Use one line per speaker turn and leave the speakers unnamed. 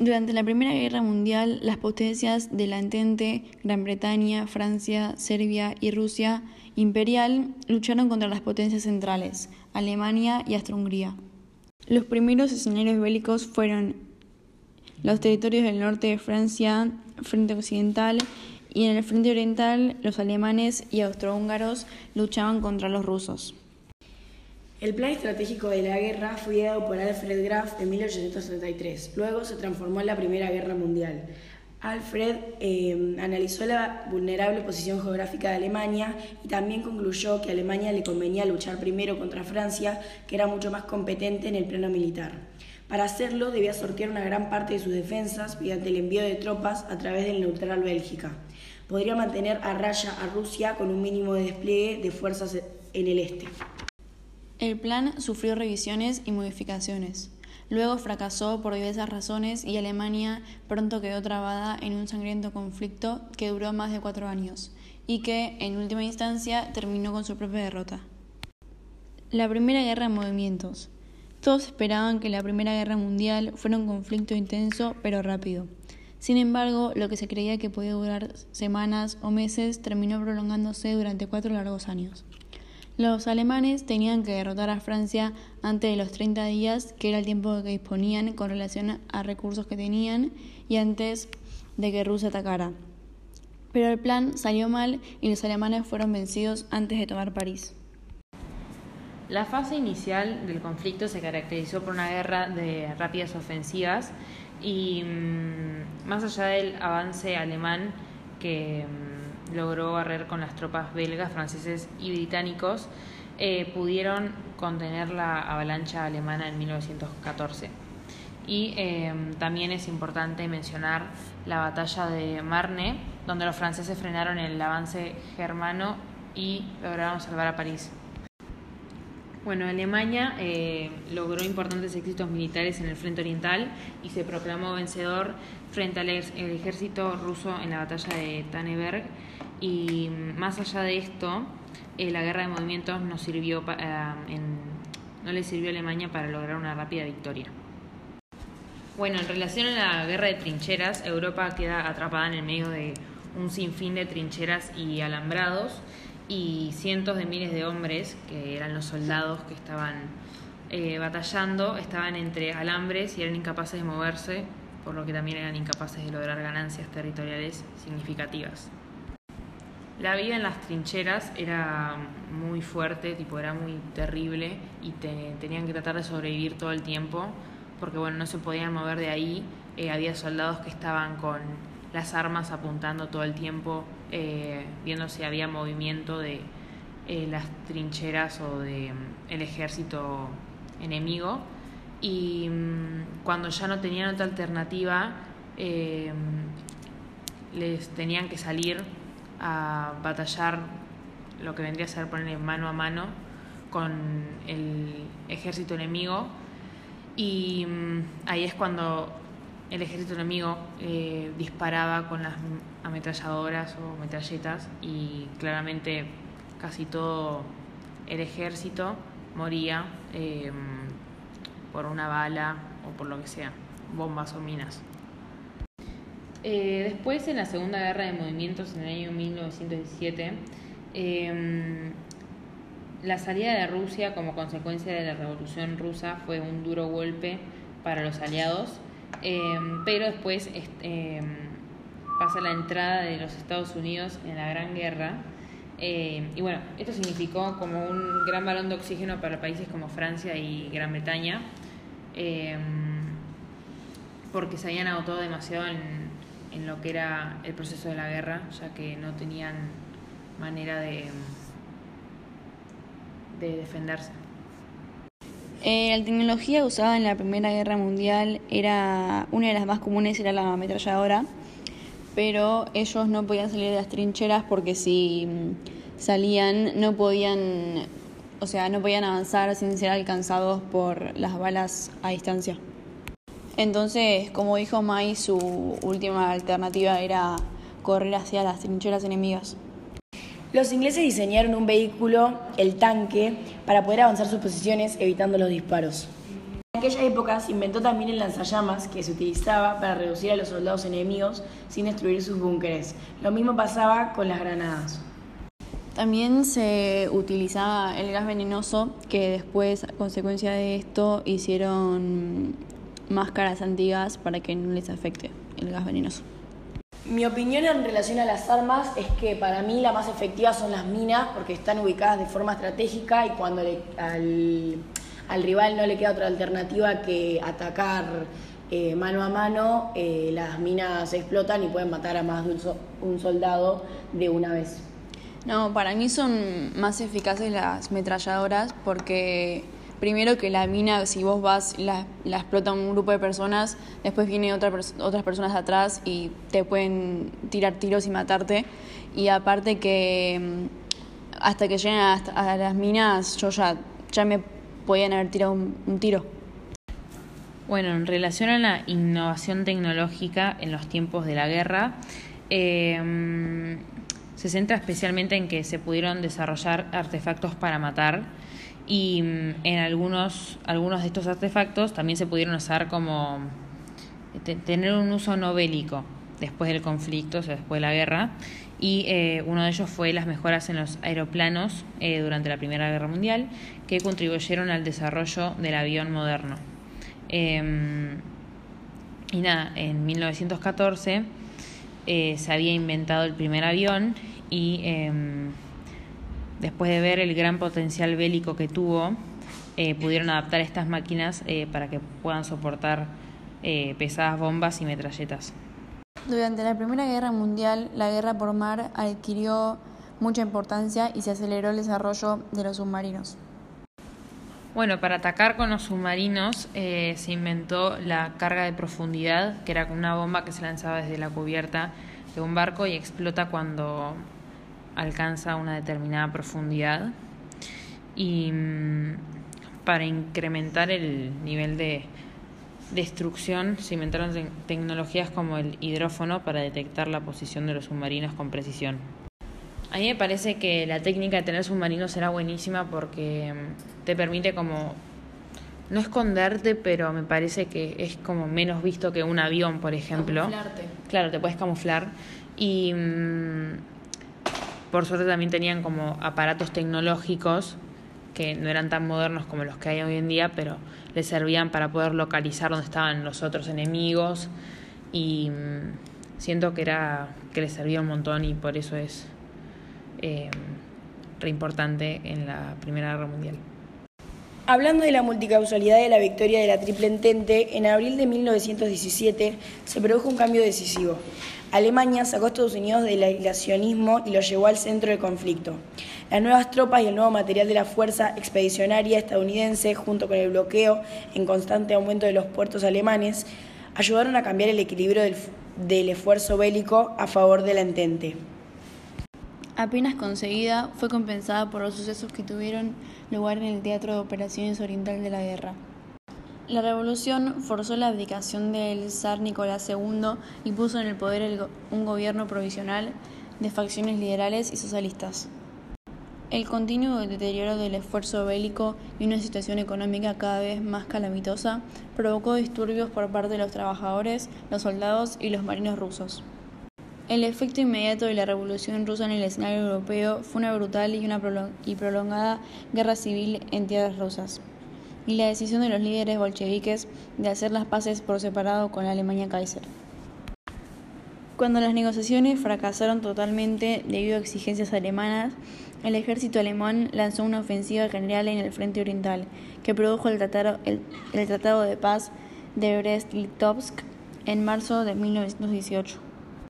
Durante la Primera Guerra Mundial, las potencias de la Entente, Gran Bretaña, Francia, Serbia y Rusia imperial lucharon contra las potencias centrales, Alemania y Austria-Hungría. Los primeros escenarios bélicos fueron los territorios del norte de Francia, frente occidental, y en el frente oriental los alemanes y austrohúngaros luchaban contra los rusos.
El plan estratégico de la guerra fue ideado por Alfred Graf en 1833. Luego se transformó en la Primera Guerra Mundial. Alfred eh, analizó la vulnerable posición geográfica de Alemania y también concluyó que a Alemania le convenía luchar primero contra Francia, que era mucho más competente en el plano militar. Para hacerlo debía sortear una gran parte de sus defensas mediante el envío de tropas a través del neutral Bélgica. Podría mantener a raya a Rusia con un mínimo de despliegue de fuerzas en el este.
El plan sufrió revisiones y modificaciones. Luego fracasó por diversas razones y Alemania pronto quedó trabada en un sangriento conflicto que duró más de cuatro años y que, en última instancia, terminó con su propia derrota. La Primera Guerra de Movimientos. Todos esperaban que la Primera Guerra Mundial fuera un conflicto intenso pero rápido. Sin embargo, lo que se creía que podía durar semanas o meses terminó prolongándose durante cuatro largos años. Los alemanes tenían que derrotar a Francia antes de los 30 días, que era el tiempo que disponían con relación a recursos que tenían, y antes de que Rusia atacara. Pero el plan salió mal y los alemanes fueron vencidos antes de tomar París.
La fase inicial del conflicto se caracterizó por una guerra de rápidas ofensivas y mm, más allá del avance alemán que mm, logró barrer con las tropas belgas, franceses y británicos, eh, pudieron contener la avalancha alemana en 1914. Y eh, también es importante mencionar la batalla de Marne, donde los franceses frenaron el avance germano y lograron salvar a París. Bueno, Alemania eh, logró importantes éxitos militares en el frente oriental y se proclamó vencedor frente al ejército ruso en la batalla de Tanneberg y más allá de esto, eh, la guerra de movimientos no, sirvió eh, no le sirvió a Alemania para lograr una rápida victoria. Bueno, en relación a la guerra de trincheras, Europa queda atrapada en el medio de un sinfín de trincheras y alambrados y cientos de miles de hombres, que eran los soldados que estaban eh, batallando, estaban entre alambres y eran incapaces de moverse, por lo que también eran incapaces de lograr ganancias territoriales significativas. La vida en las trincheras era muy fuerte, tipo era muy terrible y tenían que tratar de sobrevivir todo el tiempo porque bueno, no se podían mover de ahí. Eh, había soldados que estaban con las armas apuntando todo el tiempo, eh, viendo si había movimiento de eh, las trincheras o de mm, ejército enemigo. Y mm, cuando ya no tenían otra alternativa, mm, les tenían que salir a batallar lo que vendría a ser poner mano a mano con el ejército enemigo. Y mm, ahí es cuando el ejército enemigo eh, disparaba con las ametralladoras o metralletas y claramente casi todo el ejército moría eh, por una bala o por lo que sea, bombas o minas. Eh, después, en la Segunda Guerra de Movimientos, en el año 1917, em, la salida de Rusia como consecuencia de la Revolución Rusa fue un duro golpe para los aliados, em, pero después em, pasa la entrada de los Estados Unidos en la Gran Guerra. Y bueno, esto significó como un gran balón de oxígeno para países como Francia y Gran Bretaña, porque se habían agotado demasiado en en lo que era el proceso de la guerra, ya que no tenían manera de, de defenderse.
Eh, la tecnología usada en la Primera Guerra Mundial era una de las más comunes era la ametralladora, pero ellos no podían salir de las trincheras porque si mm, salían no podían, o sea, no podían avanzar sin ser alcanzados por las balas a distancia. Entonces, como dijo Mai, su última alternativa era correr hacia las trincheras enemigas.
Los ingleses diseñaron un vehículo, el tanque, para poder avanzar sus posiciones evitando los disparos. En aquella época se inventó también el lanzallamas que se utilizaba para reducir a los soldados enemigos sin destruir sus búnkeres. Lo mismo pasaba con las granadas.
También se utilizaba el gas venenoso, que después, a consecuencia de esto, hicieron máscaras antiguas para que no les afecte el gas venenoso.
Mi opinión en relación a las armas es que para mí la más efectiva son las minas porque están ubicadas de forma estratégica y cuando al, al rival no le queda otra alternativa que atacar eh, mano a mano, eh, las minas explotan y pueden matar a más de un, soldado de una vez.
No, para mí son más eficaces las metralladoras porque primero que la mina, si vos vas, la, la explota un grupo de personas, después vienen otra, otras personas atrás y te pueden tirar tiros y matarte. Y aparte que mm, hasta que lleguen a, las minas, yo ya, ya me podían haber tirado un, tiro.
Bueno, en relación a la innovación tecnológica en los tiempos de la guerra, em, se centra especialmente en que se pudieron desarrollar artefactos para matar y mm, en algunos, algunos de estos artefactos también se pudieron usar como tener un uso no bélico después del conflicto, o sea, después de la guerra, y eh, uno de ellos fue las mejoras en los aeroplanos eh, durante la Primera Guerra Mundial, que contribuyeron al desarrollo del avión moderno. Em, y nada, en 1914 eh, se había inventado el primer avión y em, después de ver el gran potencial bélico que tuvo, pudieron adaptar estas máquinas para que puedan soportar pesadas bombas y metralletas.
Durante la Primera Guerra Mundial, la guerra por mar adquirió mucha importancia y se aceleró el desarrollo de los submarinos.
Bueno, para atacar con los submarinos eh, se inventó la carga de profundidad, que era una bomba que se lanzaba desde la cubierta de un barco y explota cuando alcanza una determinada profundidad. Y mm, para incrementar el nivel de destrucción se inventaron tecnologías como el hidrófono para detectar la posición de los submarinos con precisión. A mí me parece que la técnica de tener submarinos era buenísima porque mm, te permite como no esconderte, pero me parece que es como menos visto que un avión, por ejemplo.
Camuflarte.
Claro, te puedes camuflar. Y mm, por suerte también tenían como aparatos tecnológicos que no eran tan modernos como los que hay hoy en día, pero le servían para poder localizar dónde estaban los otros enemigos y mm, siento que era que les servía un montón y por eso es eh, re importante en la Primera Guerra Mundial.
Hablando de la multicausalidad de la victoria de la Triple Entente, en abril de 1917 se produjo un cambio decisivo. Alemania sacó a Estados Unidos del aislacionismo y lo llevó al centro del conflicto. Las nuevas tropas y el nuevo material de la Fuerza Expedicionaria estadounidense, junto con el bloqueo en constante aumento de los puertos alemanes, ayudaron a cambiar el equilibrio del, del esfuerzo bélico a favor de la Entente.
Apenas conseguida, fue compensada por los sucesos que tuvieron lugar en el Teatro de Operaciones Oriental de la Guerra. La revolución forzó la abdicación del zar Nicolás II y puso en el poder un gobierno provisional de facciones liberales y socialistas. El continuo deterioro del esfuerzo bélico y una situación económica cada vez más calamitosa provocó disturbios por parte de los trabajadores, los soldados y los marinos rusos. El efecto inmediato de la revolución rusa en el escenario europeo fue una brutal y, una y prolongada guerra civil en tierras rusas, y la decisión de los líderes bolcheviques de hacer las paces por separado con la Alemania Kaiser. Cuando las negociaciones fracasaron totalmente debido a exigencias alemanas, el ejército alemán lanzó una ofensiva general en el frente oriental, que produjo el Tratado, de Paz de Brest-Litovsk en marzo de 1918.